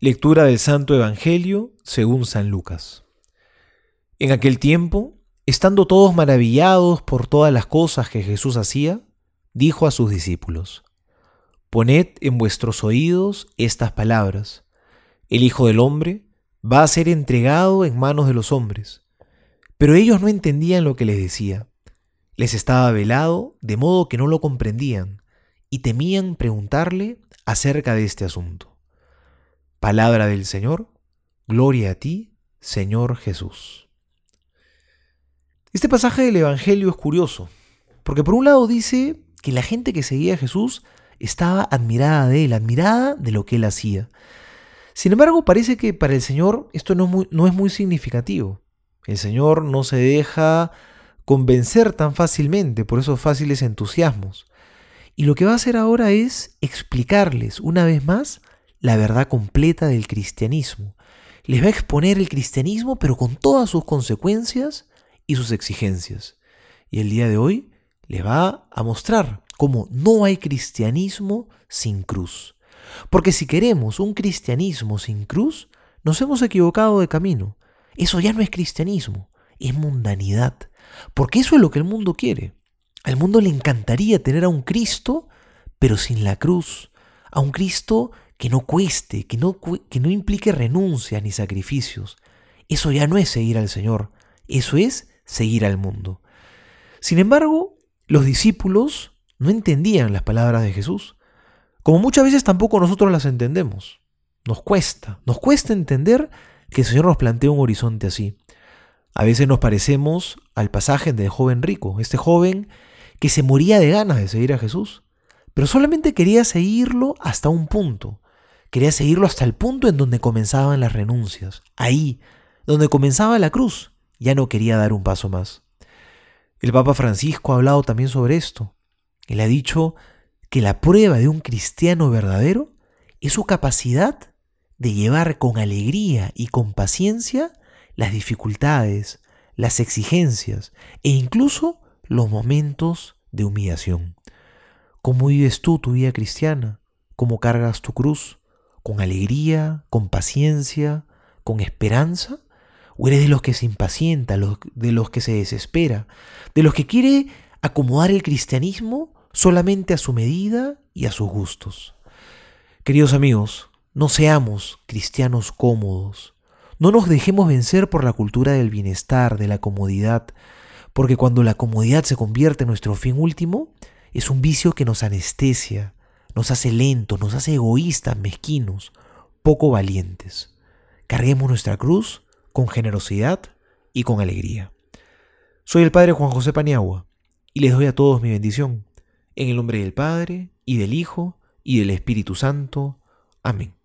Lectura del Santo Evangelio según San Lucas. En aquel tiempo, estando todos maravillados por todas las cosas que Jesús hacía, dijo a sus discípulos, Poned en vuestros oídos estas palabras. El Hijo del Hombre va a ser entregado en manos de los hombres. Pero ellos no entendían lo que les decía. Les estaba velado, de modo que no lo comprendían, y temían preguntarle acerca de este asunto. Palabra del Señor, gloria a ti, Señor Jesús. Este pasaje del Evangelio es curioso, porque por un lado dice que la gente que seguía a Jesús estaba admirada de él, admirada de lo que él hacía. Sin embargo, parece que para el Señor esto no es muy, no es muy significativo. El Señor no se deja convencer tan fácilmente por esos fáciles entusiasmos. Y lo que va a hacer ahora es explicarles una vez más la verdad completa del cristianismo. Les va a exponer el cristianismo, pero con todas sus consecuencias y sus exigencias. Y el día de hoy les va a mostrar cómo no hay cristianismo sin cruz. Porque si queremos un cristianismo sin cruz, nos hemos equivocado de camino. Eso ya no es cristianismo, es mundanidad. Porque eso es lo que el mundo quiere. Al mundo le encantaría tener a un Cristo, pero sin la cruz. A un Cristo que no cueste, que no, que no implique renuncias ni sacrificios. Eso ya no es seguir al Señor, eso es seguir al mundo. Sin embargo, los discípulos no entendían las palabras de Jesús, como muchas veces tampoco nosotros las entendemos. Nos cuesta, nos cuesta entender que el Señor nos plantea un horizonte así. A veces nos parecemos al pasaje del joven rico, este joven que se moría de ganas de seguir a Jesús, pero solamente quería seguirlo hasta un punto. Quería seguirlo hasta el punto en donde comenzaban las renuncias. Ahí, donde comenzaba la cruz, ya no quería dar un paso más. El Papa Francisco ha hablado también sobre esto. Él ha dicho que la prueba de un cristiano verdadero es su capacidad de llevar con alegría y con paciencia las dificultades, las exigencias e incluso los momentos de humillación. ¿Cómo vives tú tu vida cristiana? ¿Cómo cargas tu cruz? Con alegría, con paciencia, con esperanza? ¿O eres de los que se impacienta, de los que se desespera, de los que quiere acomodar el cristianismo solamente a su medida y a sus gustos? Queridos amigos, no seamos cristianos cómodos. No nos dejemos vencer por la cultura del bienestar, de la comodidad, porque cuando la comodidad se convierte en nuestro fin último, es un vicio que nos anestesia, nos hace lentos, nos hace egoístas, mezquinos, poco valientes. Carguemos nuestra cruz con generosidad y con alegría. Soy el Padre Juan José Paniagua y les doy a todos mi bendición. En el nombre del Padre, y del Hijo, y del Espíritu Santo. Amén.